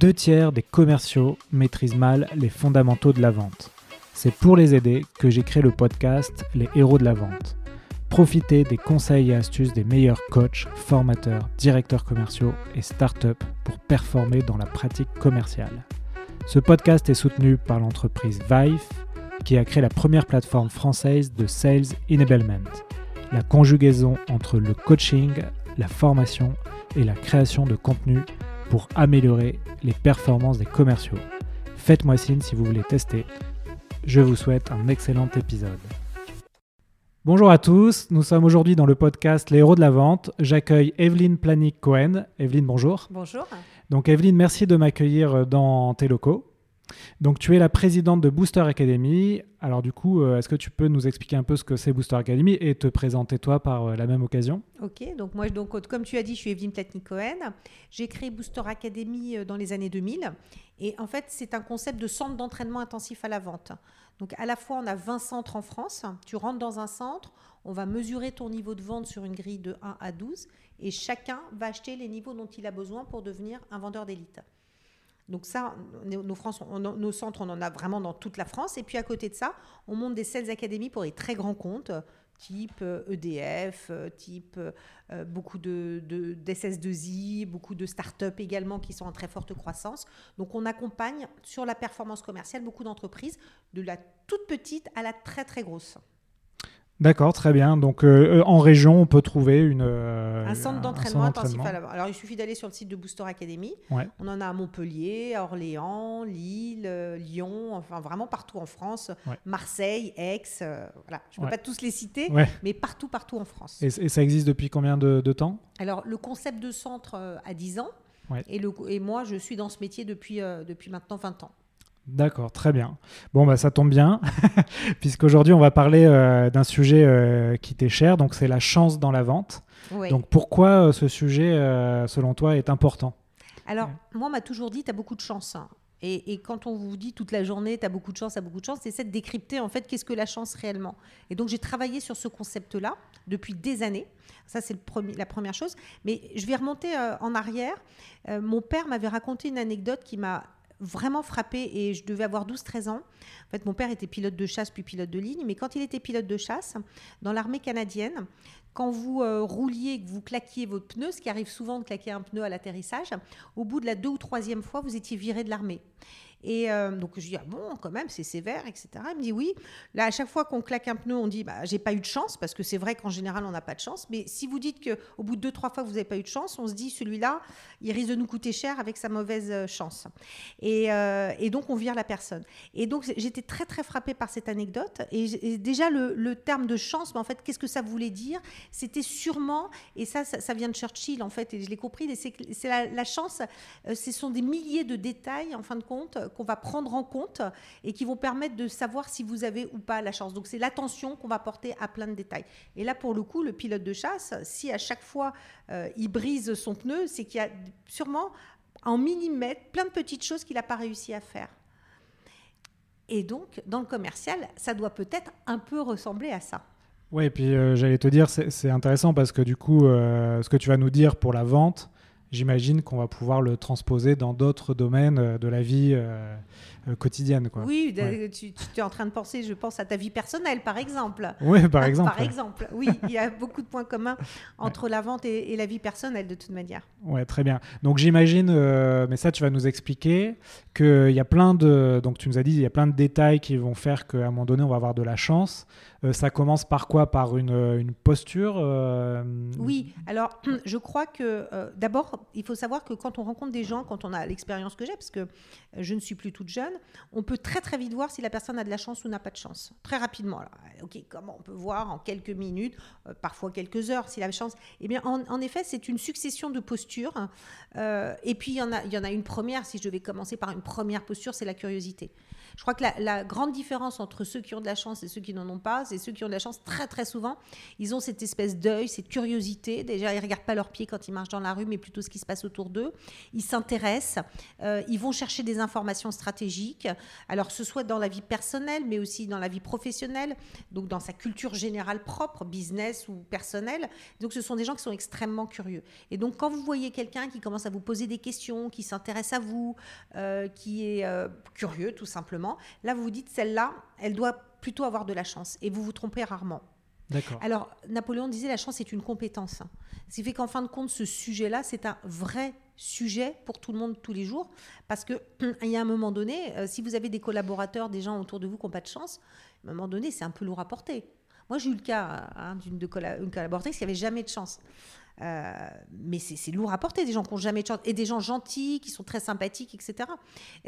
Deux tiers des commerciaux maîtrisent mal les fondamentaux de la vente. C'est pour les aider que j'ai créé le podcast Les héros de la vente. Profitez des conseils et astuces des meilleurs coachs, formateurs, directeurs commerciaux et startups pour performer dans la pratique commerciale. Ce podcast est soutenu par l'entreprise Vive, qui a créé la première plateforme française de Sales Enablement, la conjugaison entre le coaching, la formation et la création de contenu pour améliorer les performances des commerciaux. Faites-moi signe si vous voulez tester. Je vous souhaite un excellent épisode. Bonjour à tous, nous sommes aujourd'hui dans le podcast Les héros de la vente. J'accueille Evelyne Planik-Cohen. Evelyne, bonjour. Bonjour. Donc Evelyne, merci de m'accueillir dans tes locaux. Donc tu es la présidente de Booster Academy. Alors du coup, euh, est-ce que tu peux nous expliquer un peu ce que c'est Booster Academy et te présenter toi par euh, la même occasion? Ok, donc moi, donc, comme tu as dit, je suis Evelyne Platnik-Cohen. J'ai créé Booster Academy euh, dans les années 2000. Et en fait, c'est un concept de centre d'entraînement intensif à la vente. Donc à la fois, on a 20 centres en France. Tu rentres dans un centre, on va mesurer ton niveau de vente sur une grille de 1 à 12 et chacun va acheter les niveaux dont il a besoin pour devenir un vendeur d'élite. Donc ça, nos, centres, on en a vraiment dans toute la France. Et puis à côté de ça, on monte des sales académies pour les très grands comptes, type EDF, euh, e type euh, beaucoup de, d'SS2I, beaucoup de startups également qui sont en très forte croissance. Donc on accompagne sur la performance commerciale beaucoup d'entreprises, de la toute petite à la très très grosse. D'accord, très bien. Donc euh, en région, on peut trouver une, un centre d'entraînement intensif à la Alors il suffit d'aller sur le site de Booster Academy. On en a à Montpellier, à Orléans, Lille, Lyon, enfin vraiment partout en France, Marseille, Aix. voilà. Je ne peux pas tous les citer, mais partout, partout en France. Et, ça existe depuis combien de, temps? Alors le concept de centre a 10 ans. Et, le, et, moi, je suis dans ce métier depuis, depuis maintenant 20 ans. D'accord, très bien. Bon, bah, ça tombe bien, puisqu'aujourd'hui, on va parler euh, d'un sujet euh, qui t'est cher, donc c'est la chance dans la vente. Donc, pourquoi euh, ce sujet, selon toi, est important? Alors, moi, on m'a toujours dit, tu as beaucoup de chance. Hein. Et, quand on vous dit toute la journée, tu as beaucoup de chance, tu as beaucoup de chance, c'est de décrypter, en fait, qu'est-ce que la chance réellement? Et donc, j'ai travaillé sur ce concept-là depuis des années. Ça, c'est la première chose. Mais je vais remonter en arrière. mon père m'avait raconté une anecdote qui m'a vraiment frappé et je devais avoir 12-13 ans. En fait, mon père était pilote de chasse puis pilote de ligne, mais quand il était pilote de chasse, dans l'armée canadienne, quand vous euh, rouliez que vous claquiez votre pneu, ce qui arrive souvent de claquer un pneu à l'atterrissage, au bout de la deux ou troisième fois, vous étiez viré de l'armée. Et euh, donc je dis ah bon quand même c'est sévère etc. Il me dit oui. Là à chaque fois qu'on claque un pneu on dit bah j'ai pas eu de chance parce que c'est vrai qu'en général on n'a pas de chance. Mais si vous dites que au bout de deux trois fois vous n'avez pas eu de chance, on se dit celui-là il risque de nous coûter cher avec sa mauvaise euh, chance. Et, et donc on vire la personne. Et donc j'étais très très frappée par cette anecdote. Et, déjà le, le, terme de chance, mais en fait qu'est-ce que ça voulait dire? C'était sûrement et ça, ça, vient de Churchill en fait et je l'ai compris. C'est la, chance. ce sont des milliers de détails en fin de compte qu'on va prendre en compte et qui vont permettre de savoir si vous avez ou pas la chance. Donc c'est l'attention qu'on va porter à plein de détails. Et là, pour le coup, le pilote de chasse, si à chaque fois euh, il brise son pneu, c'est qu'il y a sûrement en millimètres plein de petites choses qu'il n'a pas réussi à faire. Et donc, dans le commercial, ça doit peut-être un peu ressembler à ça. Oui, et puis euh, j'allais te dire, c'est intéressant parce que du coup, euh, ce que tu vas nous dire pour la vente, j'imagine qu'on va pouvoir le transposer dans d'autres domaines euh, de la vie euh, quotidienne. Quoi. Oui, tu, es en train de penser, je pense, à ta vie personnelle, par exemple. Oui, par exemple. Par exemple, oui, il y a beaucoup de points communs entre la vente et, la vie personnelle, de toute manière. Oui, très bien. Donc j'imagine, mais ça, tu vas nous expliquer, qu'il y a plein de... Donc tu nous as dit, il y a plein de détails qui vont faire qu'à un moment donné, on va avoir de la chance. Ça commence par quoi? Par une, une posture Oui, alors je crois que d'abord, il faut savoir que quand on rencontre des gens, quand on a l'expérience que j'ai, parce que je ne suis plus toute jeune, on peut très très vite voir si la personne a de la chance ou n'a pas de chance. Très rapidement. ok, comment on peut voir en quelques minutes, euh, parfois quelques heures, s'il a la chance Eh bien, en, effet, c'est une succession de postures. Euh, et puis, il y, en a, une première, si je devais commencer par une première posture, c'est la curiosité. Je crois que la, grande différence entre ceux qui ont de la chance et ceux qui n'en ont pas, c'est ceux qui ont de la chance très très souvent. Ils ont cette espèce d'œil, cette curiosité. Déjà, ils regardent pas leurs pieds quand ils marchent dans la rue, mais plutôt ce qui se passe autour d'eux. Ils s'intéressent, euh, ils vont chercher des informations stratégiques. Alors, ce soit dans la vie personnelle, mais aussi dans la vie professionnelle, donc dans sa culture générale propre, business ou personnelle. Donc, ce sont des gens qui sont extrêmement curieux. Et donc, quand vous voyez quelqu'un qui commence à vous poser des questions, qui s'intéresse à vous, euh, qui est euh, curieux tout simplement, là, vous vous dites, celle-là, elle doit plutôt avoir de la chance. Et vous vous trompez rarement. D'accord. Alors, Napoléon disait la chance est une compétence. Ce qui fait qu'en fin de compte, ce sujet-là, c'est un vrai sujet pour tout le monde tous les jours. Parce qu'il y a un moment donné, euh, si vous avez des collaborateurs, des gens autour de vous qui n'ont pas de chance, à un moment donné, c'est un peu lourd à porter. Moi, j'ai eu le cas hein, d'une collaboratrice qui n'avait jamais de chance. Euh, mais c'est lourd à porter, des gens qui n'ont jamais de chance, et des gens gentils, qui sont très sympathiques, etc.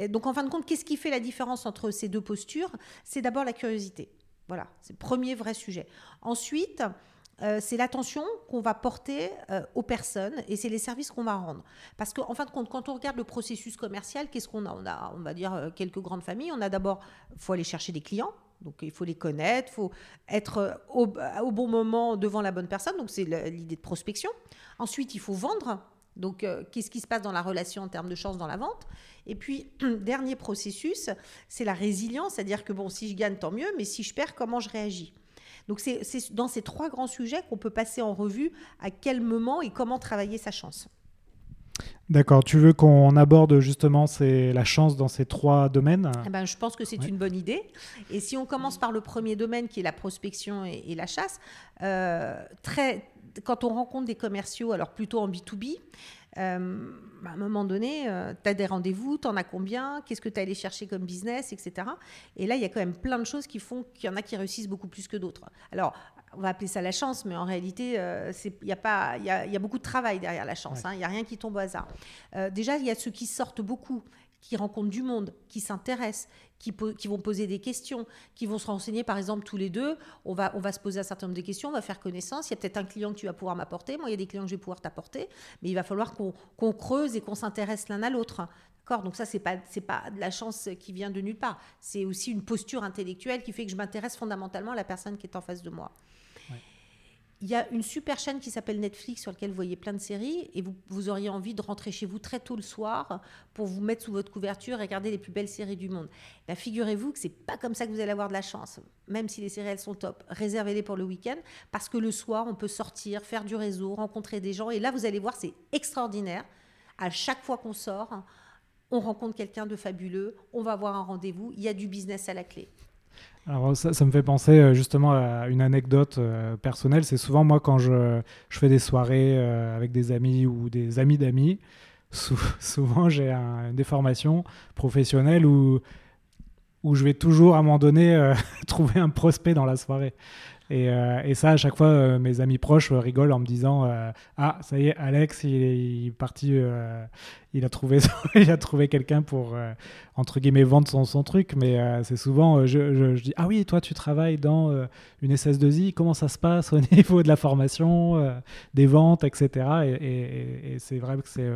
donc, en fin de compte, qu'est-ce qui fait la différence entre ces deux postures? C'est d'abord la curiosité. Voilà, c'est le premier vrai sujet. Ensuite, euh, c'est l'attention qu'on va porter euh, aux personnes et c'est les services qu'on va rendre. Parce qu'en en fin de compte, quand on regarde le processus commercial, qu'est-ce qu'on a? On a, on va dire, quelques grandes familles. On a d'abord, il faut aller chercher des clients. Donc il faut les connaître, il faut être au, au, bon moment devant la bonne personne. Donc c'est l'idée de prospection. Ensuite, il faut vendre. Donc qu'est-ce qui se passe dans la relation en termes de chance dans la vente? Et puis, dernier processus, c'est la résilience. C'est-à-dire que bon, si je gagne, tant mieux, mais si je perds, comment je réagis? Donc c'est dans ces trois grands sujets qu'on peut passer en revue à quel moment et comment travailler sa chance. D'accord, tu veux qu'on aborde justement la chance dans ces trois domaines? Eh ben, Je pense que c'est une bonne idée. Et si on commence par le premier domaine qui est la prospection et, la chasse, euh, très, quand on rencontre des commerciaux, alors plutôt en B2B, euh, à un moment donné, euh, tu as des rendez-vous, tu en as combien, qu'est-ce que tu es allé chercher comme business, etc. Et là, il y a quand même plein de choses qui font qu'il y en a qui réussissent beaucoup plus que d'autres. Alors, on va appeler ça la chance, mais en réalité, euh, il y, a pas, y, a, y a beaucoup de travail derrière la chance. Hein. Il n'y a rien qui tombe au hasard. déjà, il y a ceux qui sortent beaucoup qui rencontrent du monde, qui s'intéressent, qui, qui, vont poser des questions, qui vont se renseigner, par exemple, tous les deux. On va, on va se poser un certain nombre de questions, on va faire connaissance. Il y a peut-être un client que tu vas pouvoir m'apporter, moi, il y a des clients que je vais pouvoir t'apporter, mais il va falloir qu'on creuse et qu'on s'intéresse l'un à l'autre. D'accord? Donc ça, c'est pas c'est pas de la chance qui vient de nulle part. C'est aussi une posture intellectuelle qui fait que je m'intéresse fondamentalement à la personne qui est en face de moi. Il y a une super chaîne qui s'appelle Netflix sur laquelle vous voyez plein de séries et vous, vous, auriez envie de rentrer chez vous très tôt le soir pour vous mettre sous votre couverture et regarder les plus belles séries du monde. Bah, figurez-vous que c'est pas comme ça que vous allez avoir de la chance. Même si les séries elles sont top, réservez-les pour le week-end parce que le soir on peut sortir, faire du réseau, rencontrer des gens et là vous allez voir c'est extraordinaire. À chaque fois qu'on sort, on rencontre quelqu'un de fabuleux, on va avoir un rendez-vous, il y a du business à la clé. Alors ça, me fait penser euh, justement à une anecdote euh, personnelle. C'est souvent moi quand je, je fais des soirées euh, avec des amis ou des amis d'amis, souvent j'ai un, des formations professionnelles où, où je vais toujours à un moment donné trouver un prospect dans la soirée. Et, et, ça, à chaque fois, mes amis proches rigolent en me disant Ah, ça y est, Alex, il est, il est parti, il a trouvé, il a trouvé quelqu'un pour, euh, entre guillemets, vendre son, son truc. Mais euh, c'est souvent, euh, je, je, dis, ah oui, toi, tu travailles dans une SS2I, comment ça se passe au niveau de la formation, des ventes, etc. Et, et, c'est vrai que c'est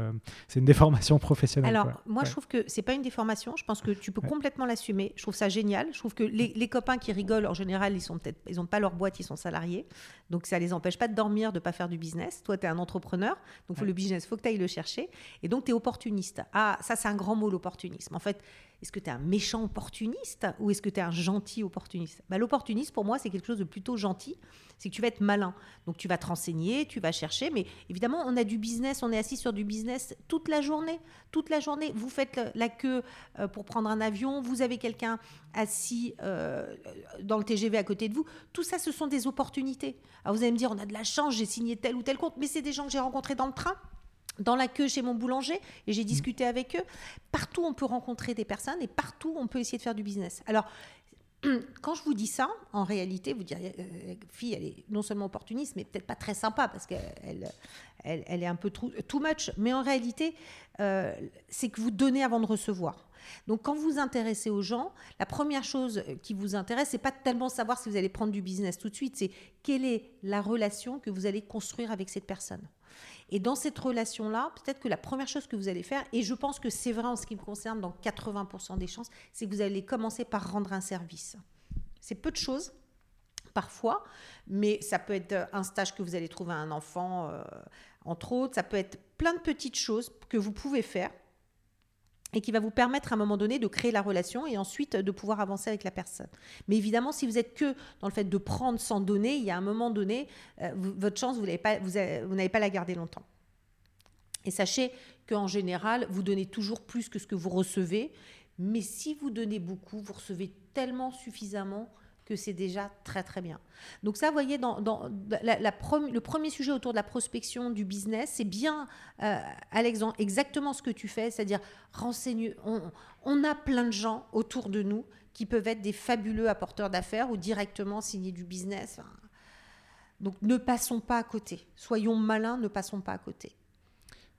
c'est une déformation professionnelle. Alors, moi, je trouve que c'est pas une déformation. Je pense que tu peux complètement l'assumer. Je trouve ça génial. Je trouve que les, les copains qui rigolent, en général, ils sont peut-être, ils n'ont pas leur boîte, ils sont salariés. Donc, ça les empêche pas de dormir, de pas faire du business. Toi, tu es un entrepreneur. Donc, faut le business, faut que tu ailles le chercher. Et donc, tu es opportuniste. Ah, ça, c'est un grand mot, l'opportunisme. En fait, est-ce que tu es un méchant opportuniste ou est-ce que tu es un gentil opportuniste? Bah, L'opportuniste, pour moi, c'est quelque chose de plutôt gentil. C'est que tu vas être malin. Donc, tu vas te renseigner, tu vas chercher. Mais évidemment, on a du business, on est assis sur du business toute la journée. Toute la journée, vous faites la queue euh, pour prendre un avion, vous avez quelqu'un assis euh, dans le TGV à côté de vous. Tout ça, ce sont des opportunités. Alors, vous allez me dire, on a de la chance, j'ai signé tel ou tel compte, mais c'est des gens que j'ai rencontrés dans le train dans la queue chez mon boulanger et j'ai mm. discuté avec eux. Partout, on peut rencontrer des personnes et partout, on peut essayer de faire du business. Alors, quand je vous dis ça, en réalité, vous direz, euh, fille, elle est non seulement opportuniste, mais peut-être pas très sympa parce qu'elle elle, elle, est un peu too, much. Mais en réalité, euh, c'est que vous donnez avant de recevoir. Donc, quand vous vous intéressez aux gens, la première chose qui vous intéresse, c'est pas tellement savoir si vous allez prendre du business tout de suite, c'est quelle est la relation que vous allez construire avec cette personne. Et dans cette relation-là, peut-être que la première chose que vous allez faire, et je pense que c'est vrai en ce qui me concerne dans 80% des chances, c'est que vous allez commencer par rendre un service. C'est peu de choses, parfois, mais ça peut être un stage que vous allez trouver à un enfant, euh, entre autres, ça peut être plein de petites choses que vous pouvez faire et qui va vous permettre à un moment donné de créer la relation et ensuite de pouvoir avancer avec la personne. Mais évidemment, si vous êtes que dans le fait de prendre sans donner, il y a un moment donné, euh, votre chance, vous n'avez pas, pas la garder longtemps. Et sachez qu'en général, vous donnez toujours plus que ce que vous recevez. Mais si vous donnez beaucoup, vous recevez tellement suffisamment que c'est déjà très très bien. Donc ça, vous voyez, dans, la, le premier sujet autour de la prospection du business, c'est bien, euh, Alexandre, exactement ce que tu fais, c'est-à-dire renseigne. On, a plein de gens autour de nous qui peuvent être des fabuleux apporteurs d'affaires ou directement signer du business. Donc ne passons pas à côté. Soyons malins, ne passons pas à côté.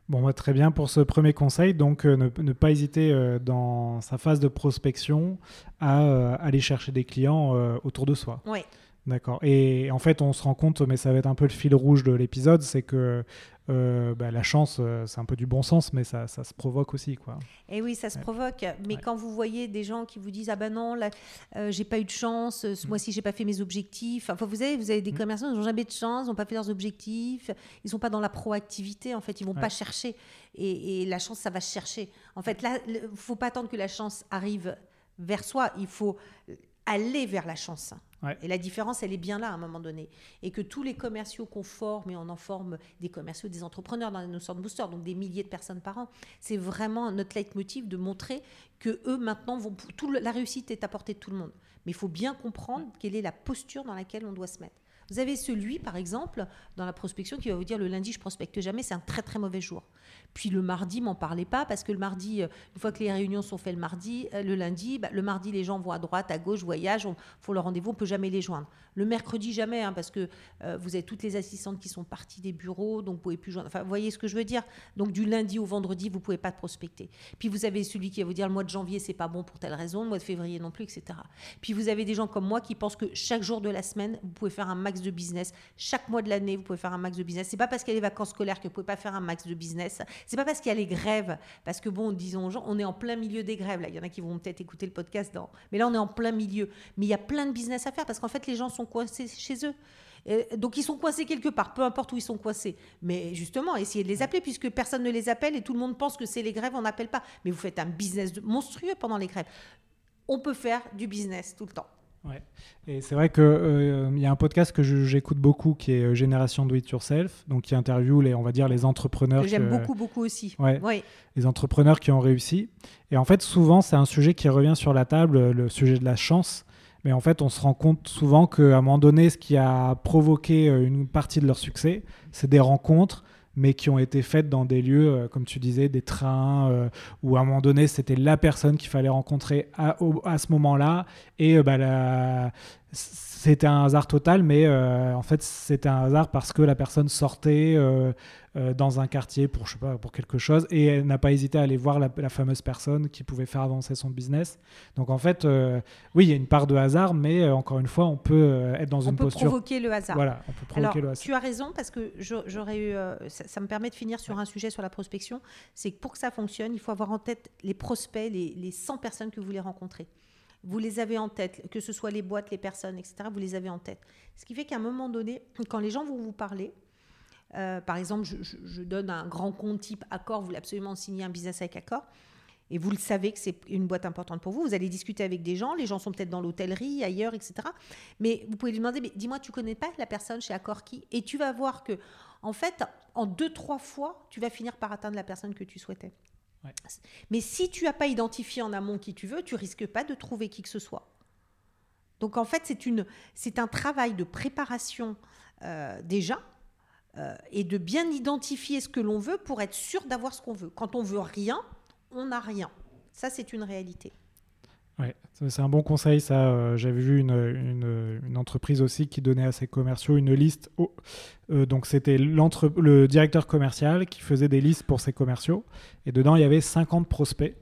Bon, très bien pour ce premier conseil. Donc, euh, ne, pas hésiter euh, dans sa phase de prospection à euh, aller chercher des clients autour de soi. D'accord. Et en fait, on se rend compte, mais ça va être un peu le fil rouge de l'épisode, c'est que euh, bah, la chance, euh, c'est un peu du bon sens, mais ça, ça se provoque aussi. Quoi. Et eh oui, ça se provoque. Mais quand vous voyez des gens qui vous disent Ah ben non, là, euh, j'ai pas eu de chance, ce mm. mois-ci, j'ai pas fait mes objectifs. Enfin, vous avez, vous avez des mm. commerçants, ils n'ont jamais de chance, ils n'ont pas fait leurs objectifs, ils sont pas dans la proactivité, en fait, ils vont pas chercher. Et, et, la chance, ça va chercher. En fait, là, il faut pas attendre que la chance arrive vers soi, il faut aller vers la chance. Et la différence, elle est bien là à un moment donné. Et que tous les commerciaux qu'on forme, et on en forme des commerciaux, des entrepreneurs dans nos sortes de boosters, donc des milliers de personnes par an, c'est vraiment notre leitmotiv de montrer que eux maintenant vont. Tout la réussite est à portée de tout le monde. Mais il faut bien comprendre quelle est la posture dans laquelle on doit se mettre. Vous avez celui, par exemple, dans la prospection, qui va vous dire le lundi, je prospecte jamais, c'est un très très mauvais jour. Puis le mardi, m'en parlez pas, parce que le mardi, euh, une fois que les réunions sont faites le mardi, euh, le lundi, bah, le mardi, les gens vont à droite, à gauche, voyagent, on, font leur rendez-vous, on peut jamais les joindre. Le mercredi, jamais, hein, parce que euh, vous avez toutes les assistantes qui sont parties des bureaux, donc vous pouvez plus joindre. Enfin, vous voyez ce que je veux dire? Donc du lundi au vendredi, vous pouvez pas prospecter. Puis vous avez celui qui va vous dire le mois de janvier, c'est pas bon pour telle raison, le mois de février non plus, etc. Puis vous avez des gens comme moi qui pensent que chaque jour de la semaine, vous pouvez faire un de business. Chaque mois de l'année, vous pouvez faire un max de business. C'est pas parce qu'il y a les vacances scolaires que vous pouvez pas faire un max de business. C'est pas parce qu'il y a les grèves, parce que bon, disons aux on est en plein milieu des grèves. Là, il y en a qui vont peut-être écouter le podcast, dans... mais là, on est en plein milieu. Mais il y a plein de business à faire parce qu'en fait, les gens sont coincés chez eux. donc ils sont coincés quelque part, peu importe où ils sont coincés. Mais justement, essayez de les appeler puisque personne ne les appelle et tout le monde pense que c'est les grèves, on n'appelle pas. Mais vous faites un business monstrueux pendant les grèves. On peut faire du business tout le temps. Ouais. Et c'est vrai qu'il euh, y a un podcast que j'écoute beaucoup qui est euh, Génération Do It Yourself, donc qui interviewe les, on va dire, les entrepreneurs. J'aime beaucoup, beaucoup aussi. Ouais, Les entrepreneurs qui ont réussi. Et en fait, souvent, c'est un sujet qui revient sur la table, le sujet de la chance. Mais en fait, on se rend compte souvent qu'à un moment donné, ce qui a provoqué euh, une partie de leur succès, c'est des rencontres, mais qui ont été faites dans des lieux, euh, comme tu disais, des trains, euh, où à un moment donné, c'était la personne qu'il fallait rencontrer à, ce moment-là. Et bah, la, c'était un hasard total, mais euh, en fait, c'était un hasard parce que la personne sortait euh, euh, dans un quartier pour, je sais pas, pour quelque chose et elle n'a pas hésité à aller voir la, fameuse personne qui pouvait faire avancer son business. Donc, en fait, oui, il y a une part de hasard, mais encore une fois, on peut être dans une posture. On peut provoquer le hasard. Voilà, on peut provoquer Alors, le hasard. Tu as raison parce que j'aurais eu. Ça, me permet de finir sur un sujet sur la prospection. C'est que pour que ça fonctionne, il faut avoir en tête les prospects, les, les 100 personnes que vous voulez rencontrer vous les avez en tête, que ce soit les boîtes, les personnes, etc., vous les avez en tête. Ce qui fait qu'à un moment donné, quand les gens vont vous parler, euh, par exemple, je, donne un grand compte type Accor, vous voulez absolument signer un business avec Accor, et vous le savez que c'est une boîte importante pour vous, vous allez discuter avec des gens, les gens sont peut-être dans l'hôtellerie, ailleurs, etc. Mais vous pouvez lui demander, mais dis-moi, tu connais pas la personne chez Accor qui? Et tu vas voir que, en fait, en deux, trois fois, tu vas finir par atteindre la personne que tu souhaitais. Mais si tu n'as pas identifié en amont qui tu veux, tu risques pas de trouver qui que ce soit. Donc en fait, c'est, une, un travail de préparation euh, déjà euh, et de bien identifier ce que l'on veut pour être sûr d'avoir ce qu'on veut. Quand on veut rien, on n'a rien. Ça, c'est une réalité. Ouais, c'est un bon conseil, ça. Euh, j'avais vu une, une, entreprise aussi qui donnait à ses commerciaux une liste. Euh, donc, c'était le directeur commercial qui faisait des listes pour ses commerciaux. Et dedans, il y avait 50 prospects.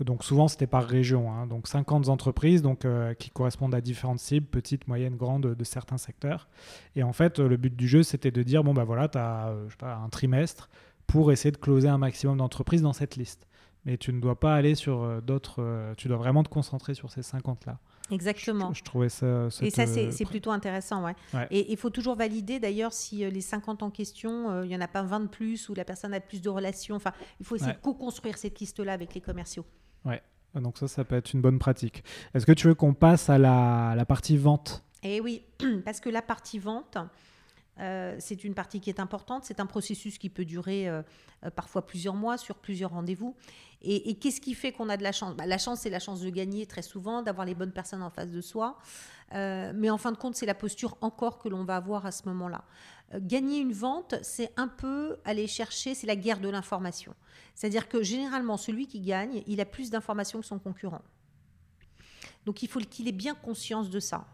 Donc, souvent, c'était par région. Hein. donc, 50 entreprises donc, euh, qui correspondent à différentes cibles, petites, moyennes, grandes, de, certains secteurs. Et en fait, le but du jeu, c'était de dire bon, bah voilà, tu as je sais pas, un trimestre pour essayer de closer un maximum d'entreprises dans cette liste mais tu ne dois pas aller sur euh, d'autres. Euh, tu dois vraiment te concentrer sur ces 50-là. Exactement. Je, trouvais ça. Et ça, c'est plutôt intéressant, ouais. Et il faut toujours valider d'ailleurs si les 50 en question, il n'y en a pas 20 de plus ou la personne a plus de relations. Enfin, il faut essayer de co-construire cette liste-là avec les commerciaux. Ouais. Donc ça, ça peut être une bonne pratique. Est-ce que tu veux qu'on passe à la, la partie vente? Eh oui, parce que la partie vente, euh, c'est une partie qui est importante. C'est un processus qui peut durer euh, euh, parfois plusieurs mois, sur plusieurs rendez-vous. Et, qu'est-ce qui fait qu'on a de la chance? Bah, La chance, c'est la chance de gagner très souvent, d'avoir les bonnes personnes en face de soi. mais en fin de compte, c'est la posture encore que l'on va avoir à ce moment-là. gagner une vente, c'est un peu aller chercher, c'est la guerre de l'information. C'est-à-dire que généralement, celui qui gagne, il a plus d'informations que son concurrent. Donc il faut qu'il ait bien conscience de ça.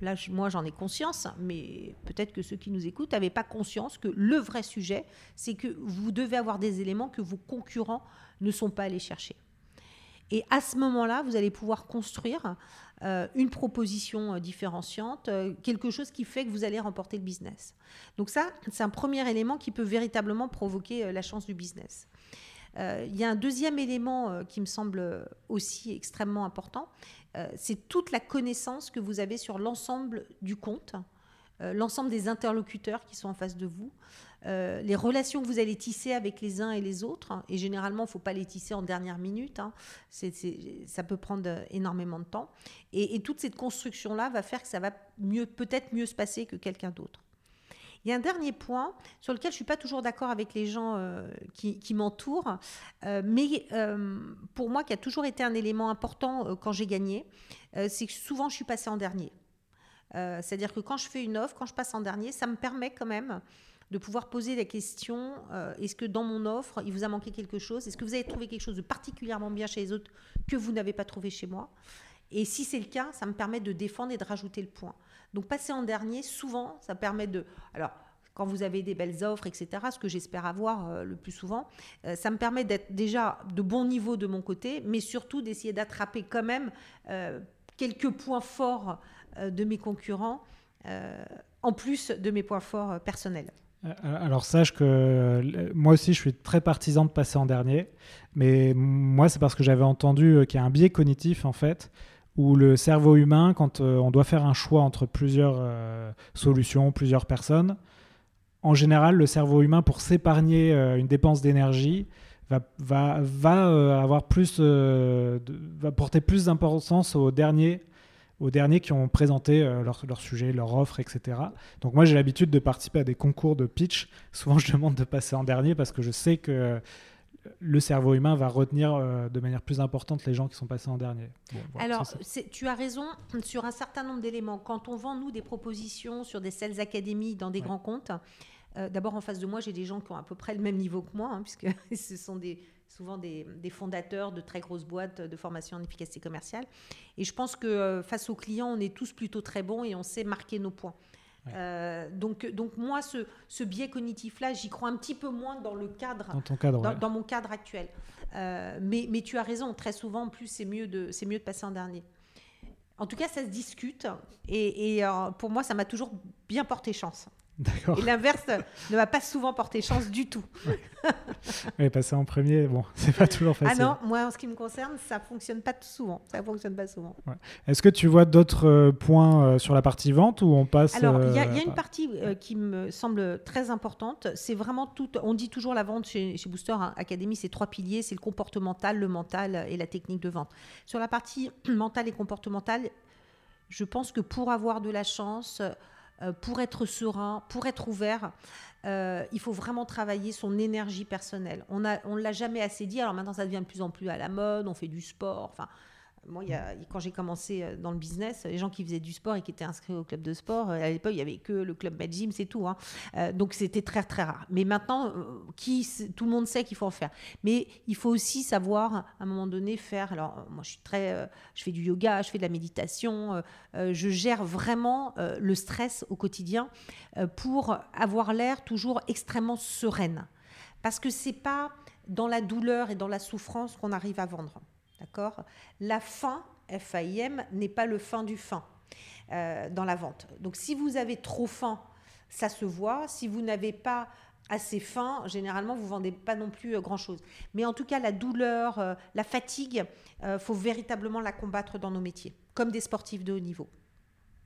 Là, moi, j'en ai conscience, mais peut-être que ceux qui nous écoutent n'avaient pas conscience que le vrai sujet, c'est que vous devez avoir des éléments que vos concurrents ne sont pas allés chercher. Et à ce moment-là, vous allez pouvoir construire euh, une proposition euh, différenciante, euh, quelque chose qui fait que vous allez remporter le business. Donc ça, c'est un premier élément qui peut véritablement provoquer la chance du business. Il y a un deuxième élément qui me semble aussi extrêmement important, c'est toute la connaissance que vous avez sur l'ensemble du compte, euh, l'ensemble des interlocuteurs qui sont en face de vous, euh, les relations que vous allez tisser avec les uns et les autres. Hein, et généralement, il ne faut pas les tisser en dernière minute. Hein, ça peut prendre énormément de temps. Et, toute cette construction-là va faire que ça va peut-être mieux se passer que quelqu'un d'autre. Il y a un dernier point sur lequel je suis pas toujours d'accord avec les gens euh, qui, m'entourent, euh, mais euh, pour moi qui a toujours été un élément important quand j'ai gagné, c'est que souvent je suis passée en dernier. C'est-à-dire que quand je fais une offre, quand je passe en dernier, ça me permet quand même de pouvoir poser la question est-ce que dans mon offre, il vous a manqué quelque chose? Est-ce que vous avez trouvé quelque chose de particulièrement bien chez les autres que vous n'avez pas trouvé chez moi? Et si c'est le cas, ça me permet de défendre et de rajouter le point. Donc passer en dernier, souvent, ça permet de... Alors, quand vous avez des belles offres, etc., ce que j'espère avoir euh, le plus souvent, euh, ça me permet d'être déjà de bon niveau de mon côté, mais surtout d'essayer d'attraper quand même euh, quelques points forts de mes concurrents, en plus de mes points forts personnels. Alors sache que moi aussi je suis très partisan de passer en dernier, mais moi c'est parce que j'avais entendu qu'il y a un biais cognitif en fait où le cerveau humain, quand euh, on doit faire un choix entre plusieurs euh, solutions, plusieurs personnes, en général, le cerveau humain, pour s'épargner euh, une dépense d'énergie, va, avoir plus, va porter plus d'importance aux derniers, aux derniers qui ont présenté leur, sujet, leur offre, etc. Donc moi, j'ai l'habitude de participer à des concours de pitch. Souvent, je demande de passer en dernier parce que je sais que le cerveau humain va retenir euh, de manière plus importante les gens qui sont passés en dernier. Alors, tu as raison sur un certain nombre d'éléments. Quand on vend, nous, des propositions sur des sales académies dans des grands comptes, euh, d'abord en face de moi, j'ai des gens qui ont à peu près le même niveau que moi, hein, puisque ce sont des, souvent des, fondateurs de très grosses boîtes de formation en efficacité commerciale. Et je pense que euh, face aux clients, on est tous plutôt très bons et on sait marquer nos points. Euh, donc, donc moi, ce, ce biais cognitif-là, j'y crois un petit peu moins dans le cadre, dans, ton cadre, dans, mon cadre actuel. Euh, mais, mais, tu as raison, très souvent, en plus, c'est mieux, de, mieux de passer en dernier. En tout cas, ça se discute. Et, et euh, pour moi, ça m'a toujours bien porté chance. Et l'inverse ne va pas souvent porter chance du tout. Oui, passer en premier, bon, c'est pas toujours ah facile. Ah non, moi en ce qui me concerne, ça fonctionne pas souvent. Ça fonctionne pas souvent. Est-ce que tu vois d'autres euh, points euh, sur la partie vente ou on passe Alors, il y, a euh, une partie qui me semble très importante. C'est vraiment tout. On dit toujours la vente chez, chez Booster hein, Academy, c'est trois piliers c'est le comportemental, le mental et la technique de vente. Sur la partie mentale et comportementale, je pense que pour avoir de la chance, euh, pour être serein, pour être ouvert, euh, il faut vraiment travailler son énergie personnelle. On ne on l'a jamais assez dit, alors maintenant ça devient de plus en plus à la mode, on fait du sport, enfin moi, quand j'ai commencé euh, dans le business, les gens qui faisaient du sport et qui étaient inscrits au club de sport, euh, à l'époque, il n'y avait que le club Mad Gym, c'est tout. Hein. Euh, donc, c'était très, très rare. Mais maintenant, tout le monde sait qu'il faut en faire. Mais il faut aussi savoir, à un moment donné, faire. Alors, moi, je suis très. je fais du yoga, je fais de la méditation. je gère vraiment le stress au quotidien pour avoir l'air toujours extrêmement sereine. Parce que c'est pas dans la douleur et dans la souffrance qu'on arrive à vendre. D'accord? La fin, FAIM, n'est pas le fin du fin euh, dans la vente. Donc si vous avez trop faim, ça se voit. Si vous n'avez pas assez fin, généralement, vous vendez pas non plus euh, grand-chose. Mais en tout cas, la douleur, euh, la fatigue, il faut véritablement la combattre dans nos métiers, comme des sportifs de haut niveau.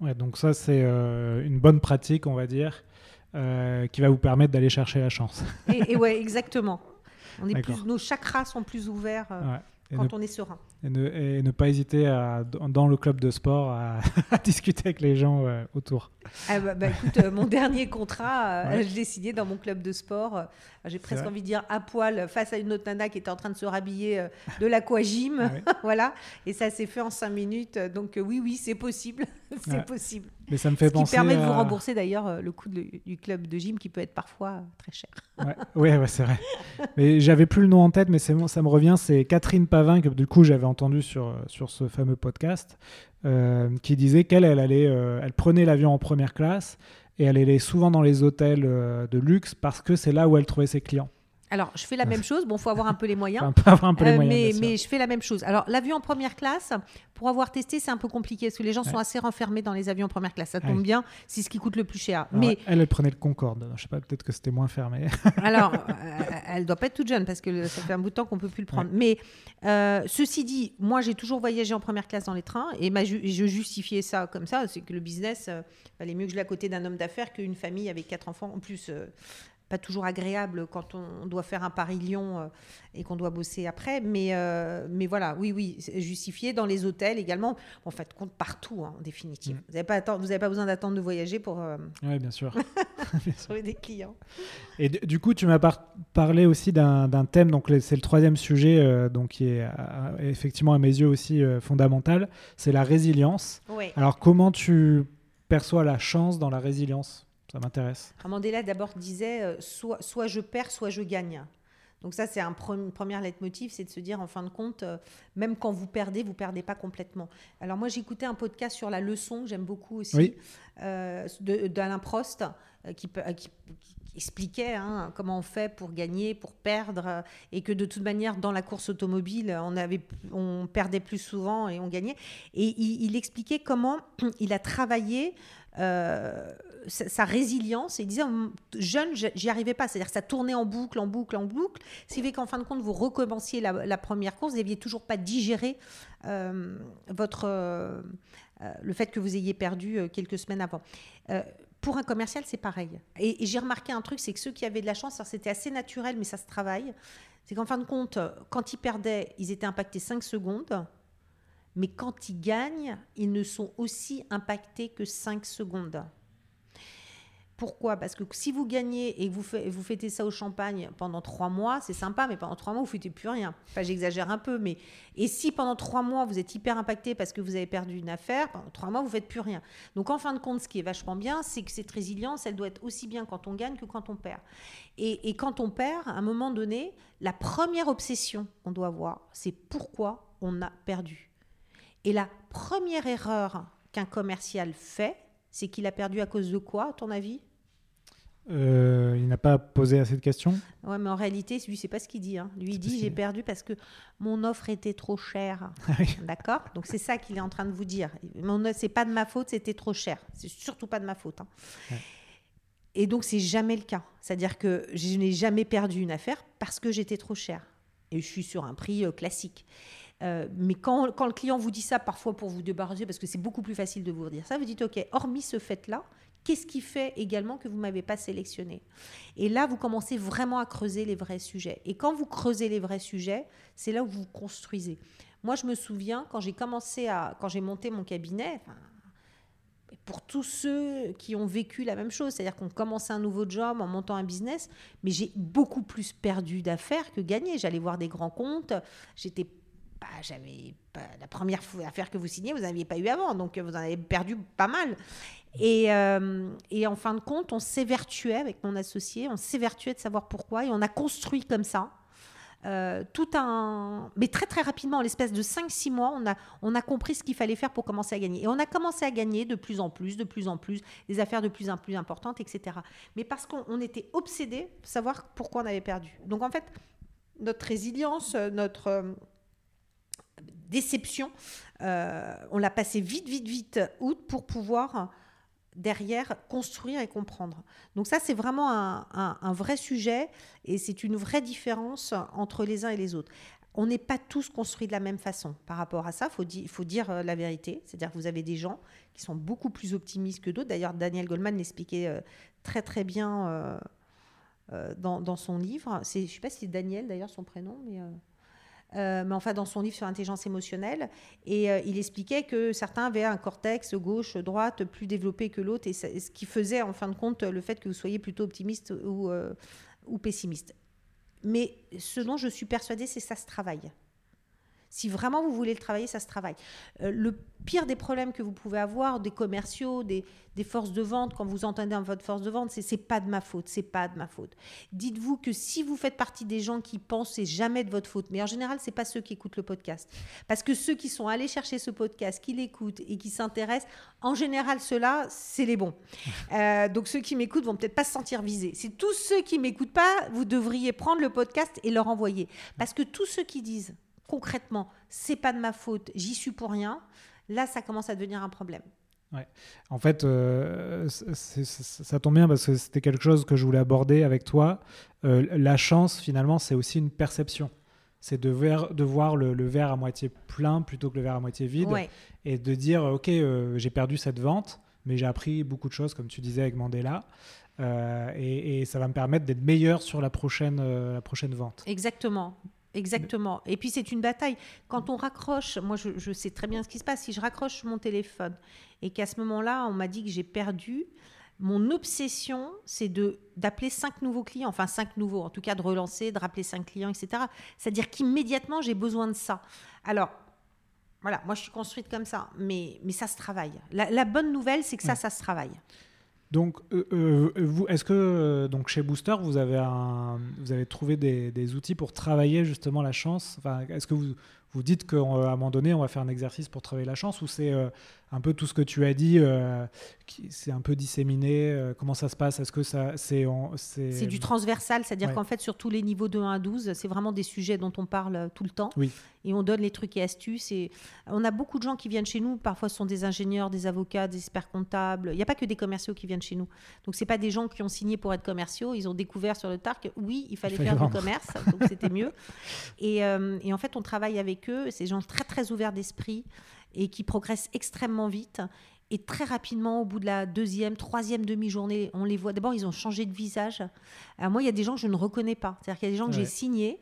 Ouais, donc ça, c'est une bonne pratique, on va dire, qui va vous permettre d'aller chercher la chance. et, et ouais, exactement. On est plus, nos chakras sont plus ouverts quand on est serein. Et ne, pas hésiter à, dans le club de sport à, discuter avec les gens euh, autour. Ah bah, bah, écoute, euh, mon dernier contrat, euh, je l'ai signé dans mon club de sport. J'ai presque envie de dire à poil face à une autre nana qui était en train de se rhabiller de l'aquagym. Ah voilà. Et ça s'est fait en cinq minutes. Donc oui, oui, c'est possible. c'est possible. Mais ça me fait Ce penser. qui permet de vous rembourser d'ailleurs le coût du club de gym qui peut être parfois très cher. ouais, ouais, c'est vrai. Mais j'avais plus le nom en tête, mais ça me revient. C'est Catherine Pavin que du coup j'avais entendu sur, sur ce fameux podcast, euh, qui disait qu'elle, elle, allait, euh, elle prenait l'avion en première classe et elle allait souvent dans les hôtels euh, de luxe parce que c'est là où elle trouvait ses clients. Alors, je fais la même chose. Bon, il faut avoir un peu les moyens. un peu les moyens mais, mais, je fais la même chose. Alors, l'avion en première classe, pour avoir testé, c'est un peu compliqué parce que les gens sont assez renfermés dans les avions en première classe. Ça tombe bien, c'est ce qui coûte le plus cher. mais elle, elle prenait le Concorde. Je sais pas, peut-être que c'était moins fermé. Alors, elle doit pas être toute jeune parce que ça fait un bout de temps qu'on peut plus le prendre. Mais euh, ceci dit, moi, j'ai toujours voyagé en première classe dans les trains et je justifiais ça comme ça. C'est que le business euh, valait mieux que je l'ai à côté d'un homme d'affaires qu'une famille avec quatre enfants. En plus, euh, pas toujours agréable quand on doit faire un Paris-Lyon euh, et qu'on doit bosser après. Mais, euh, mais voilà, oui, oui, justifié dans les hôtels également. En fait, compte partout, hein, en définitive. Mm. Vous n'avez pas, vous avez pas besoin d'attendre de voyager pour euh, oui, bien sûr. trouver des clients. Et du coup, tu m'as parlé aussi d'un thème, donc c'est le troisième sujet, donc qui est effectivement à mes yeux aussi fondamental, c'est la résilience. Alors, comment tu perçois la chance dans la résilience? Ça m'intéresse. Mandela d'abord disait euh, soit, soit je perds, soit je gagne. Donc ça, c'est un une première leitmotiv, c'est de se dire en fin de compte, euh, même quand vous perdez, vous perdez pas complètement. Alors moi, j'écoutais un podcast sur la leçon, j'aime beaucoup aussi, euh, d'Alain Prost, qui, qui, expliquait hein, comment on fait pour gagner, pour perdre, et que de toute manière, dans la course automobile, on, avait, on perdait plus souvent et on gagnait. Et il, il expliquait comment il a travaillé euh, sa, résilience. Et il disait, hum, jeune, j'y arrivais pas. C'est-à-dire que ça tournait en boucle, en boucle, en boucle. Ce qui fait qu'en fin de compte, vous recommenciez la, première course, vous n'aviez toujours pas digéré euh, votre, euh, le fait que vous ayez perdu quelques semaines avant. pour un commercial, c'est pareil. Et, j'ai remarqué un truc, c'est que ceux qui avaient de la chance, c'était assez naturel, mais ça se travaille. C'est qu'en fin de compte, quand ils perdaient, ils étaient impactés 5 secondes mais quand ils gagnent, ils ne sont aussi impactés que 5 secondes. Pourquoi? Parce que si vous gagnez et que vous, fêtez ça au champagne pendant trois mois, c'est sympa, mais pendant trois mois, vous fêtez plus rien. Enfin, j'exagère un peu, mais. Et si pendant trois mois, vous êtes hyper impacté parce que vous avez perdu une affaire, pendant trois mois, vous faites plus rien. Donc, en fin de compte, ce qui est vachement bien, c'est que cette résilience, elle doit être aussi bien quand on gagne que quand on perd. Et, et quand on perd, à un moment donné, la première obsession qu'on doit avoir, c'est pourquoi on a perdu? Et la première erreur qu'un commercial fait, c'est qu'il a perdu à cause de quoi, à ton avis? Euh, il n'a pas posé assez de questions. Ouais, mais en réalité, lui, c'est pas ce qu'il dit. Hein. Lui, il dit j'ai perdu parce que mon offre était trop chère. Ah D'accord? Donc c'est ça qu'il est en train de vous dire. C'est pas de ma faute, c'était trop cher. C'est surtout pas de ma faute. Hein. Et donc c'est jamais le cas. C'est-à-dire que je n'ai jamais perdu une affaire parce que j'étais trop cher. Et je suis sur un prix euh, classique. Euh, mais quand, quand, le client vous dit ça, parfois pour vous débarrasser, parce que c'est beaucoup plus facile de vous dire ça, vous dites, OK, hormis ce fait-là, qu'est-ce qui fait également que vous ne m'avez pas sélectionné Et là, vous commencez vraiment à creuser les vrais sujets. Et quand vous creusez les vrais sujets, c'est là où vous construisez. Moi, je me souviens, quand j'ai commencé à... Quand j'ai monté mon cabinet, pour tous ceux qui ont vécu la même chose, c'est-à-dire qu'on commençait un nouveau job en montant un business, mais j'ai beaucoup plus perdu d'affaires que gagné. J'allais voir des grands comptes, j'étais j'avais la première affaire que vous signez, vous n'aviez pas eu avant, donc vous en avez perdu pas mal. Et, euh, et en fin de compte, on s'évertuait avec mon associé, on s'évertuait de savoir pourquoi, et on a construit comme ça. Euh, tout un. Mais très très rapidement, en l'espace de 5-6 mois, on a, on a compris ce qu'il fallait faire pour commencer à gagner. Et on a commencé à gagner de plus en plus, de plus en plus, des affaires de plus en plus importantes, etc. Mais parce qu'on était obsédé de savoir pourquoi on avait perdu. Donc en fait, notre résilience, notre déception. Euh, on l'a passé vite, vite, vite août pour pouvoir derrière construire et comprendre. Donc ça, c'est vraiment un, vrai sujet et c'est une vraie différence entre les uns et les autres. On n'est pas tous construits de la même façon par rapport à ça, il faut, dire euh, la vérité. C'est-à-dire que vous avez des gens qui sont beaucoup plus optimistes que d'autres. D'ailleurs, Daniel Goldman l'expliquait euh, très très bien euh, dans, son livre. Je ne sais pas si c'est Daniel d'ailleurs son prénom, mais... Euh, mais enfin dans son livre sur l'intelligence émotionnelle. Et euh, il expliquait que certains avaient un cortex gauche, droite plus développé que l'autre, et ce qui faisait en fin de compte le fait que vous soyez plutôt optimiste ou, euh, ou pessimiste. Mais ce dont je suis persuadée, c'est que ça se travaille. Si vraiment vous voulez le travailler, ça se travaille. Euh, le pire des problèmes que vous pouvez avoir, des commerciaux, des, forces de vente, quand vous entendez votre force de vente, c'est c'est pas de ma faute, c'est pas de ma faute. Dites-vous que si vous faites partie des gens qui pensent c'est jamais de votre faute, mais en général c'est pas ceux qui écoutent le podcast, parce que ceux qui sont allés chercher ce podcast, qui l'écoutent et qui s'intéressent, en général ceux-là c'est les bons. Euh, donc ceux qui m'écoutent vont peut-être pas se sentir visés. C'est tous ceux qui m'écoutent pas, vous devriez prendre le podcast et leur envoyer, parce que tous ceux qui disent concrètement, c'est pas de ma faute, j'y suis pour rien, là, ça commence à devenir un problème. Ouais. En fait, euh, ça tombe bien parce que c'était quelque chose que je voulais aborder avec toi. Euh, la chance, finalement, c'est aussi une perception. C'est de, de, voir le, verre à moitié plein plutôt que le verre à moitié vide. Et de dire, OK, euh, j'ai perdu cette vente, mais j'ai appris beaucoup de choses, comme tu disais avec Mandela. Et, et, ça va me permettre d'être meilleur sur la prochaine, la prochaine vente. Exactement. Exactement. Et puis c'est une bataille. Quand on raccroche, moi je, sais très bien ce qui se passe, si je raccroche mon téléphone et qu'à ce moment-là on m'a dit que j'ai perdu, mon obsession c'est de d'appeler cinq nouveaux clients, enfin cinq nouveaux, en tout cas de relancer, de rappeler cinq clients, etc. C'est-à-dire qu'immédiatement j'ai besoin de ça. Alors voilà, moi je suis construite comme ça, mais, mais ça se travaille. La, bonne nouvelle c'est que ça, ça se travaille. Donc, euh, euh, est-ce que euh, donc chez Booster, vous avez, vous avez trouvé des, des, outils pour travailler justement la chance? Enfin, Est-ce que vous, vous dites qu'à un moment donné, on va faire un exercice pour travailler la chance ou c'est un peu tout ce que tu as dit, euh, c'est un peu disséminé. Euh, comment ça se passe? Est-ce que ça c'est c'est du transversal, c'est-à-dire qu'en fait sur tous les niveaux de 1 à 12, c'est vraiment des sujets dont on parle euh, tout le temps. Oui. Et on donne les trucs et astuces. Et on a beaucoup de gens qui viennent chez nous. Parfois, ce sont des ingénieurs, des avocats, des experts comptables. Il n'y a pas que des commerciaux qui viennent chez nous. Donc, c'est pas des gens qui ont signé pour être commerciaux. Ils ont découvert sur le tard que oui, il fallait faire du commerce, donc c'était mieux. Et, et en fait, on travaille avec eux. Ces gens très très ouverts d'esprit et qui progressent extrêmement vite. Et très rapidement, au bout de la deuxième, troisième demi-journée, on les voit. D'abord, ils ont changé de visage. moi, il y a des gens que je ne reconnais pas. C'est-à-dire qu'il y a des gens que j'ai signés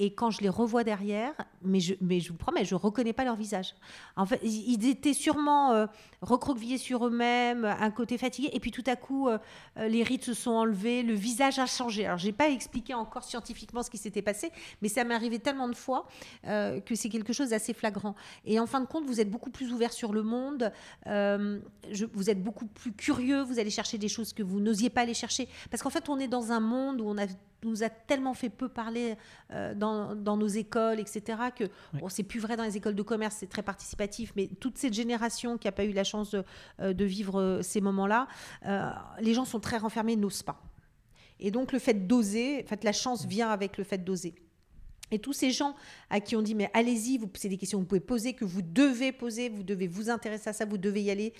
et quand je les revois derrière, mais je, mais je vous promets, je ne reconnais pas leur visage. En fait, ils étaient sûrement euh, recroquevillés sur eux-mêmes, un côté fatigué. Et puis tout à coup, euh, euh, les rides se sont enlevés, le visage a changé. Alors, je n'ai pas expliqué encore scientifiquement ce qui s'était passé, mais ça m'est arrivé tellement de fois que c'est quelque chose d'assez flagrant. Et en fin de compte, vous êtes beaucoup plus ouvert sur le monde, vous êtes beaucoup plus curieux, vous allez chercher des choses que vous n'osiez pas aller chercher. Parce qu'en fait, on est dans un monde où on a nous a tellement fait peu parler euh, dans, dans, nos écoles, etc., que bon, c'est plus vrai dans les écoles de commerce, c'est très participatif, mais toute cette génération qui n'a pas eu la chance de, euh, de vivre euh, ces moments-là, les gens sont très renfermés, n'osent pas. Et donc le fait d'oser, en fait, la chance vient avec le fait d'oser. Et tous ces gens à qui on dit mais allez-y, c'est des questions que vous pouvez poser, que vous devez poser, vous devez vous intéresser à ça, vous devez y aller,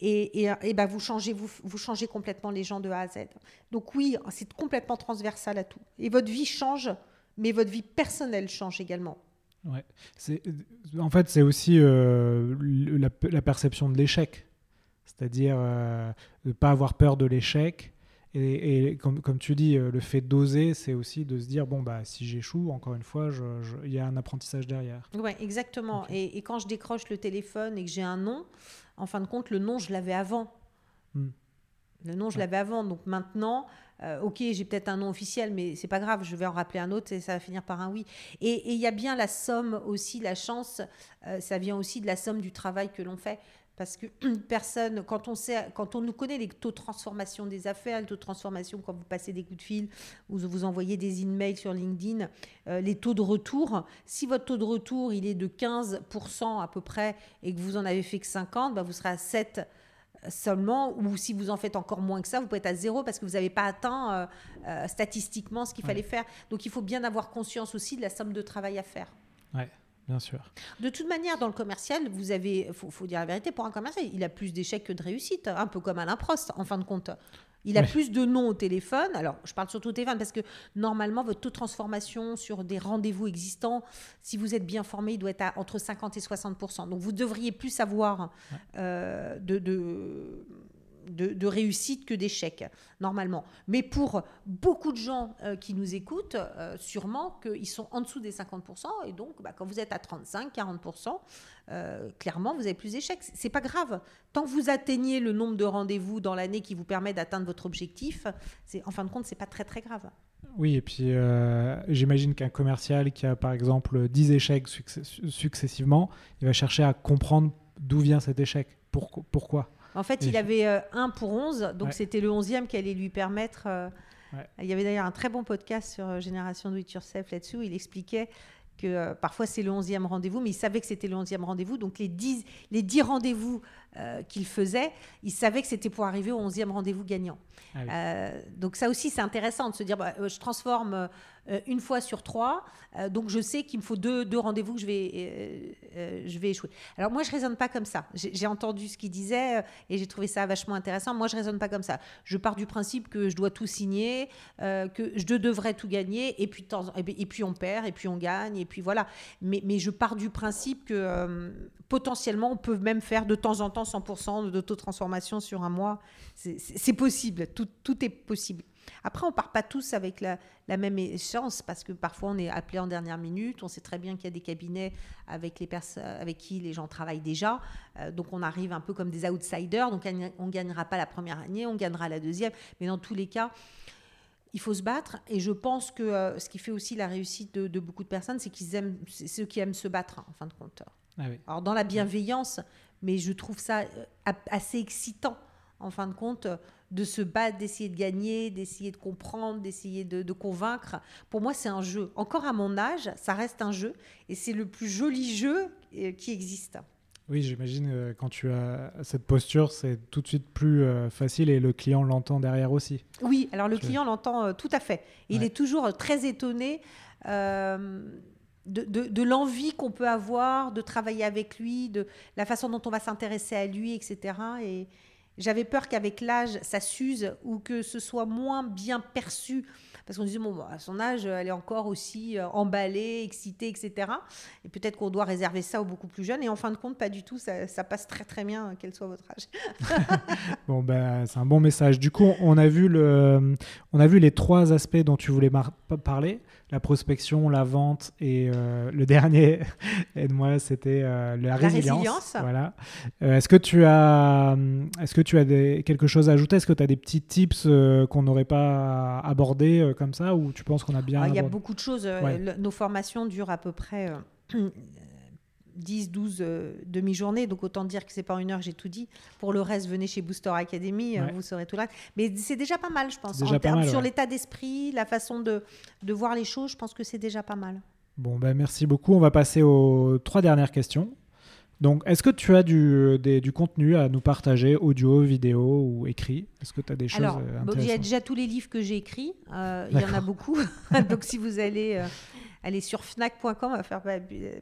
et, et, ben vous changez vous, vous changez complètement les gens de A à Z. Donc oui, c'est complètement transversal à tout. Et votre vie change, mais votre vie personnelle change également. Ouais. En fait, c'est aussi euh, la, perception de l'échec, c'est-à-dire euh, ne pas avoir peur de l'échec et, comme, comme, tu dis, euh, le fait d'oser, c'est aussi de se dire bon, bah, si j'échoue, encore une fois, il y a un apprentissage derrière. Oui, exactement. Et, quand je décroche le téléphone et que j'ai un nom, en fin de compte, le nom, je l'avais avant. Hmm. Le nom, je l'avais avant. Donc maintenant, euh, ok, j'ai peut-être un nom officiel, mais c'est pas grave, je vais en rappeler un autre et ça va finir par un oui. Et il y a bien la somme aussi, la chance, euh, ça vient aussi de la somme du travail que l'on fait. Parce que personne, quand on, sait, quand on nous connaît les taux de transformation des affaires, les taux de transformation quand vous passez des coups de fil ou vous envoyez des emails sur LinkedIn, euh, les taux de retour, si votre taux de retour il est de 15% à peu près et que vous en avez fait que 50, bah vous serez à 7 seulement, ou si vous en faites encore moins que ça, vous pouvez être à zéro parce que vous n'avez pas atteint euh, euh, statistiquement ce qu'il fallait faire. Donc il faut bien avoir conscience aussi de la somme de travail à faire. Ouais. bien sûr. De toute manière, dans le commercial, vous avez, faut, faut dire la vérité, pour un commercial, il a plus d'échecs que de réussites, un peu comme Alain Prost, en fin de compte. Il a plus de noms au téléphone. Alors, je parle surtout au téléphone parce que normalement, votre taux de transformation sur des rendez-vous existants, si vous êtes bien formé, il doit être à entre 50 et 60% Donc, vous devriez plus avoir euh, de, de de, réussite que d'échec, normalement. Mais pour beaucoup de gens euh, qui nous écoutent, euh, sûrement qu'ils sont en dessous des 50%, et donc bah, quand vous êtes à 35, 40%, euh, clairement, vous avez plus d'échecs. C'est pas grave. Tant que vous atteignez le nombre de rendez-vous dans l'année qui vous permet d'atteindre votre objectif, en fin de compte, c'est pas très très grave. Oui, et puis j'imagine qu'un commercial qui a par exemple 10 échecs successivement, il va chercher à comprendre d'où vient cet échec. pourquoi? En fait, il avait euh, un pour 11, donc c'était le 11e qui allait lui permettre. Euh, il y avait d'ailleurs un très bon podcast sur euh, Génération Do It Yourself là-dessus où il expliquait que parfois c'est le 11e rendez-vous, mais il savait que c'était le 11e rendez-vous. Donc les 10, les 10 rendez-vous qu'il faisait, il savait que c'était pour arriver au 11e rendez-vous gagnant. Ah donc ça aussi, c'est intéressant de se dire, bah, je transforme euh, une fois sur trois. Euh, donc je sais qu'il me faut deux, deux rendez-vous que je vais, euh, je vais échouer. Alors moi, je raisonne pas comme ça. J'ai entendu ce qu'il disait et j'ai trouvé ça vachement intéressant. Moi, je raisonne pas comme ça. Je pars du principe que je dois tout signer, que je devrais tout gagner et puis, et puis on perd et puis on gagne et puis voilà. Mais, mais je pars du principe que potentiellement, on peut même faire de temps en temps 100% d'auto-transformation sur un mois. C'est possible. Tout, tout est possible. Après, on part pas tous avec la, même chance parce que parfois on est appelé en dernière minute. On sait très bien qu'il y a des cabinets avec, les avec qui les gens travaillent déjà. Euh, donc on arrive un peu comme des outsiders. Donc on ne gagnera pas la première année, on gagnera la deuxième. Mais dans tous les cas, il faut se battre. Et je pense que euh, ce qui fait aussi la réussite de, beaucoup de personnes, c'est qu'ils aiment, c'est ceux qui aiment se battre, en fin de compte. Ah Alors dans la bienveillance, mais je trouve ça euh, assez excitant, en fin de compte, de se battre, d'essayer de gagner, d'essayer de comprendre, d'essayer de, convaincre. Pour moi, c'est un jeu. Encore à mon âge, ça reste un jeu. Et c'est le plus joli jeu euh, qui existe. Oui, j'imagine euh, quand tu as cette posture, c'est tout de suite plus euh, facile et le client l'entend derrière aussi. Oui, alors le client l'entend tout à fait. Il est toujours très étonné. de, l'envie qu'on peut avoir de travailler avec lui, de la façon dont on va s'intéresser à lui, etc. Et, j'avais peur qu'avec l'âge, ça s'use ou que ce soit moins bien perçu. Parce qu'on disait, bon, à son âge, elle est encore aussi euh, emballée, excitée, etc. Et peut-être qu'on doit réserver ça aux beaucoup plus jeunes. Et en fin de compte, pas du tout. Ça, passe très, très bien, euh, quel soit votre âge. bon, ben, c'est un bon message. Du coup, on a vu, le, on a vu les trois aspects dont tu voulais parler la prospection, la vente et euh, le dernier, aide-moi, c'était euh, la, résilience. Voilà. Euh, est-ce que tu as, est-ce que tu as des, quelque chose à ajouter? Est-ce que tu as des petits tips qu'on n'aurait pas abordés comme ça ou tu penses qu'on a bien ah, Il y a beaucoup de choses. nos formations durent à peu près 10, 12 euh, demi-journées. Donc autant dire que c'est pas une heure, j'ai tout dit. Pour le reste, venez chez Booster Academy, euh, vous saurez tout là. Mais c'est déjà pas mal, je pense. En termes, sur l'état d'esprit, la façon de, de voir les choses, je pense que c'est déjà pas mal. Bon, ben merci beaucoup. On va passer aux trois dernières questions. Donc, est-ce que tu as du, du contenu à nous partager, audio, vidéo ou écrit? Est-ce que tu as des choses Alors, euh, il y a déjà tous les livres que j'ai écrits. il y en a beaucoup. Donc, si vous allez allez sur fnac.com, on va faire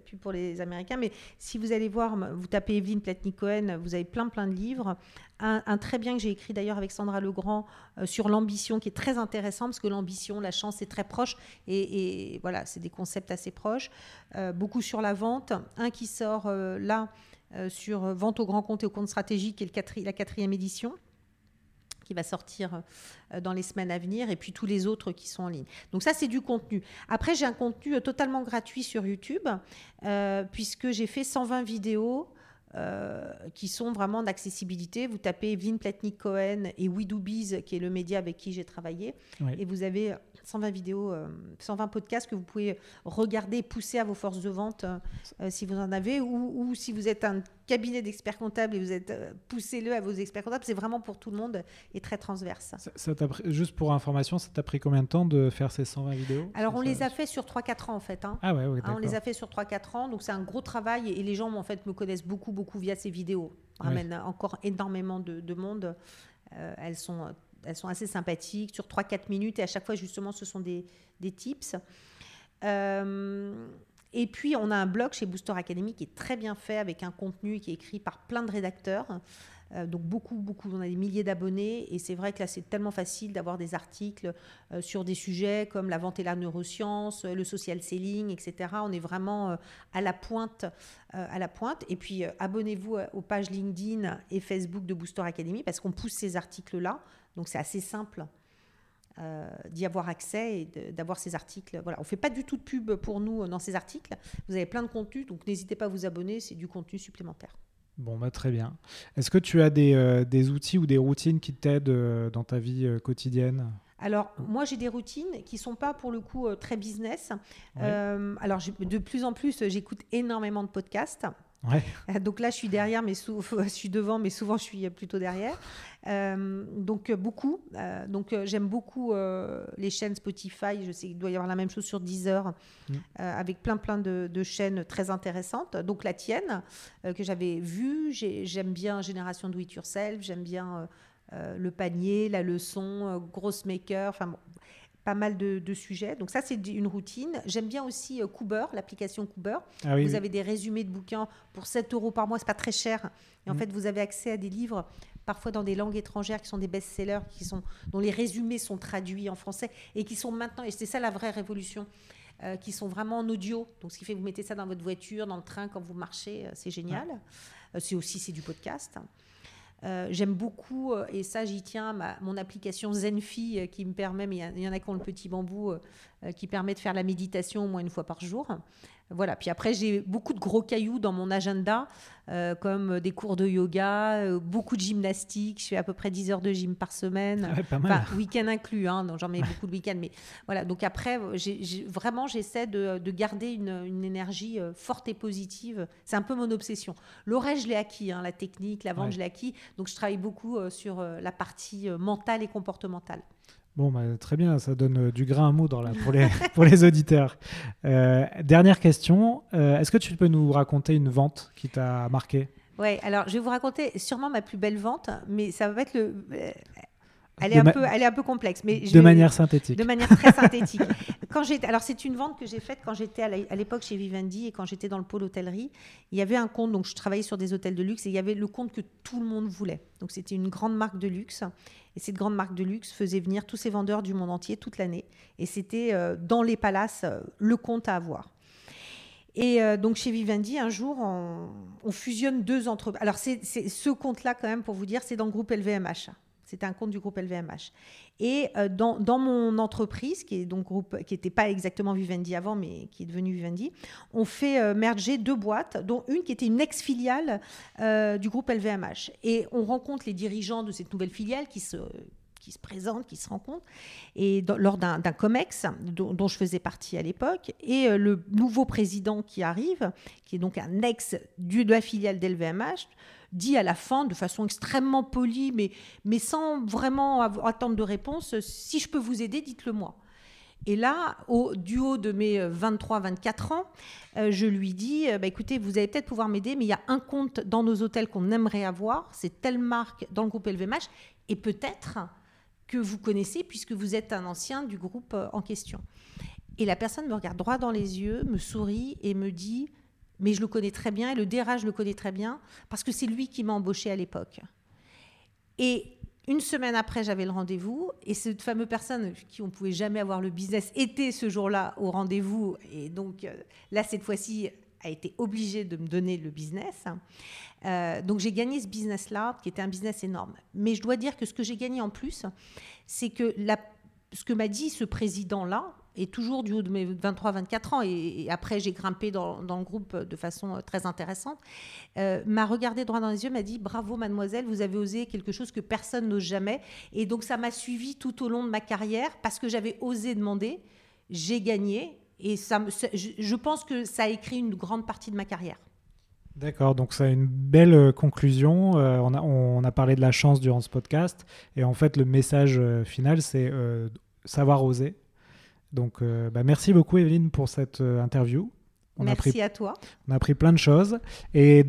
plus pour les Américains, mais si vous allez voir, vous tapez Evelyne Platnik-Cohen, vous avez plein plein de livres. Un, très bien que j'ai écrit d'ailleurs avec Sandra Legrand euh, sur l'ambition, qui est très intéressant parce que l'ambition, la chance, c'est très proche et, voilà, c'est des concepts assez proches. Euh, beaucoup sur la vente, un qui sort euh, là sur vente au grand compte et au compte stratégique, qui est la quatrième édition qui va sortir euh, dans les semaines à venir, et puis tous les autres qui sont en ligne. Donc ça, c'est du contenu. Après, j'ai un contenu euh, totalement gratuit sur YouTube, euh, puisque j'ai fait 120 vidéos. qui sont vraiment d'accessibilité. Vous tapez Vin Platnik Cohen et WeDoBees, qui est le média avec qui j'ai travaillé, et vous avez 120 vidéos, 120 podcasts que vous pouvez regarder et pousser à vos forces de vente si vous en avez, ou, ou si vous êtes un cabinet d'experts comptables et vous êtes euh, poussez-le à vos experts comptables, c'est vraiment pour tout le monde et très transverse. Ça, juste pour information, ça t'a pris combien de temps de faire ces 120 vidéos? Alors on les a fait sur 3-4 ans en fait. Hein. Ah ouais, hein, On les a fait sur 3-4 ans, donc c'est un gros travail et les gens en fait me connaissent beaucoup beaucoup via ces vidéos. Ramènent encore énormément de, monde. Euh, elles sont elles sont assez sympathiques sur 3-4 minutes et à chaque fois justement ce sont des, des tips. Euh, Et puis, on a un blog chez Booster Academy qui est très bien fait, avec un contenu qui est écrit par plein de rédacteurs. Euh, donc beaucoup, beaucoup, on a des milliers d'abonnés et c'est vrai que là c'est tellement facile d'avoir des articles euh, sur des sujets comme la vente et la neuroscience, le social selling, etc. On est vraiment à la pointe, à la pointe. Et puis abonnez-vous aux pages LinkedIn et Facebook de Booster Academy parce qu'on pousse ces articles-là. Donc c'est assez simple euh, d'y avoir accès et d'avoir ces articles. Voilà, on fait pas du tout de pub pour nous dans ces articles. Vous avez plein de contenu, donc n'hésitez pas à vous abonner, c'est du contenu supplémentaire. Bon, bah, très bien. Est-ce que tu as des, euh, des, outils ou des routines qui t'aident euh, dans ta vie quotidienne? Alors, moi, j'ai des routines qui sont pas, pour le coup, très business. alors, de plus en plus, j'écoute énormément de podcasts. Donc là, je suis derrière, mais je suis devant, mais souvent, je suis plutôt derrière. Euh, donc euh, beaucoup. Euh, donc j'aime beaucoup les chaînes Spotify. Je sais qu'il doit y avoir la même chose sur Deezer, mm. avec plein plein de, chaînes très intéressantes. Donc la tienne que j'avais vue. J'aime bien Génération Do It Yourself. J'aime bien le panier, la leçon, Gross Maker. Enfin bon, pas mal de, sujets. Donc ça, c'est une routine. J'aime bien aussi Cooper, l'application Cooper. Ah vous avez des résumés de bouquins pour 7 euros par mois, c'est pas très cher. Et en mm. fait, vous avez accès à des livres parfois dans des langues étrangères qui sont des best-sellers, qui sont, dont les résumés sont traduits en français et qui sont maintenant, et c'est ça la vraie révolution, euh, qui sont vraiment en audio. Donc ce qui fait que vous mettez ça dans votre voiture, dans le train, quand vous marchez, euh, c'est génial. Euh, c'est aussi c'est du podcast. J'aime beaucoup, et ça j'y tiens, ma, mon application Zenfi qui me permet, mais il y, en a qui ont le petit bambou, qui permet de faire la méditation au moins une fois par jour. Voilà. Puis après, j'ai beaucoup de gros cailloux dans mon agenda, euh, comme des cours de yoga, euh, beaucoup de gymnastique. Je fais à peu près 10 heures de gym par semaine. Ah pas mal. week-end inclus, hein, donc j'en mets beaucoup de week-ends. Mais voilà. Donc après, vraiment, j'essaie de, garder une, énergie euh, forte et positive. C'est un peu mon obsession. L'oreille, je l'ai acquis, hein, la technique, la vente, je l'ai acquis. Donc je travaille beaucoup sur la partie mentale et comportementale. Bon, bah, très bien, ça donne euh, du grain à moudre là, pour, les, pour les auditeurs. Euh, dernière question, euh, est-ce que tu peux nous raconter une vente qui t'a marqué? Oui, alors je vais vous raconter sûrement ma plus belle vente, mais ça va être le... Elle est, un peu, elle est un peu complexe. Mais de manière synthétique. De manière très synthétique. quand alors, c'est une vente que j'ai faite quand j'étais à l'époque chez Vivendi et quand j'étais dans le pôle hôtellerie. Il y avait un compte, donc je travaillais sur des hôtels de luxe et il y avait le compte que tout le monde voulait. Donc, c'était une grande marque de luxe. Et cette grande marque de luxe faisait venir tous ces vendeurs du monde entier toute l'année. Et c'était euh, dans les palaces euh, le compte à avoir. Et euh, donc chez Vivendi, un jour, on, fusionne deux entreprises. Alors c'est ce compte-là, quand même, pour vous dire, c'est dans le groupe LVMH. C'était un compte du groupe LVMH. Et euh, dans, dans, mon entreprise, qui est donc groupe, qui n'était pas exactement Vivendi avant, mais qui est devenue Vivendi, on fait euh, merger deux boîtes, dont une qui était une ex-filiale euh, du groupe LVMH. Et on rencontre les dirigeants de cette nouvelle filiale qui se qui se présentent, qui se rencontrent, et lors d'un COMEX dont, je faisais partie à l'époque, et le nouveau président qui arrive, qui est donc un ex de la filiale d'LVMH, dit à la fin de façon extrêmement polie, mais, mais sans vraiment attendre de réponse, si je peux vous aider, dites-le moi. Et là, au, du haut de mes 23-24 ans, euh, je lui dis, euh, bah, écoutez, vous allez peut-être pouvoir m'aider, mais il y a un compte dans nos hôtels qu'on aimerait avoir, c'est telle marque dans le groupe LVMH, et peut-être que vous connaissez puisque vous êtes un ancien du groupe euh, en question. Et la personne me regarde droit dans les yeux, me sourit et me dit, mais je le connais très bien et le DRH je le connais très bien parce que c'est lui qui m'a embauché à l'époque. Et une semaine après, j'avais le rendez-vous et cette fameuse personne qui on pouvait jamais avoir le business était ce jour-là au rendez-vous et donc euh, là cette fois-ci a été obligée de me donner le business. Euh, donc j'ai gagné ce business-là qui était un business énorme. Mais je dois dire que ce que j'ai gagné en plus, c'est que ce que m'a dit ce président-là, et toujours du haut de mes 23-24 ans, et, après j'ai grimpé dans, le groupe de façon euh, très intéressante, euh, m'a regardé droit dans les yeux, m'a dit bravo mademoiselle, vous avez osé quelque chose que personne n'ose jamais. Et donc ça m'a suivi tout au long de ma carrière parce que j'avais osé demander, j'ai gagné, et ça, je pense que ça a écrit une grande partie de ma carrière. D'accord, donc c'est une belle euh, conclusion. on, a, on, a, parlé de la chance durant ce podcast, et en fait le message final, c'est savoir oser donc, euh, bah, merci beaucoup, Evelyne, pour cette euh, interview. On a Merci appris, à toi. on a appris plein de choses. Et,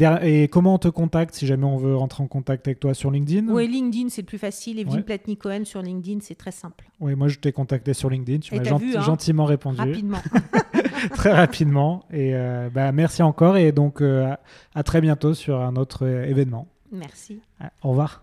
comment on te contacte si jamais on veut rentrer en contact avec toi sur LinkedIn Oui, LinkedIn, c'est le plus facile. Evelyne Ouais. Platny-Cohen sur LinkedIn, c'est très simple. Oui, moi je t'ai contacté sur LinkedIn. Tu m'as gent- hein gentiment répondu. Rapidement. très rapidement. Et euh, bah, merci encore. Et donc euh, à- à très bientôt sur un autre événement. Merci. Au revoir.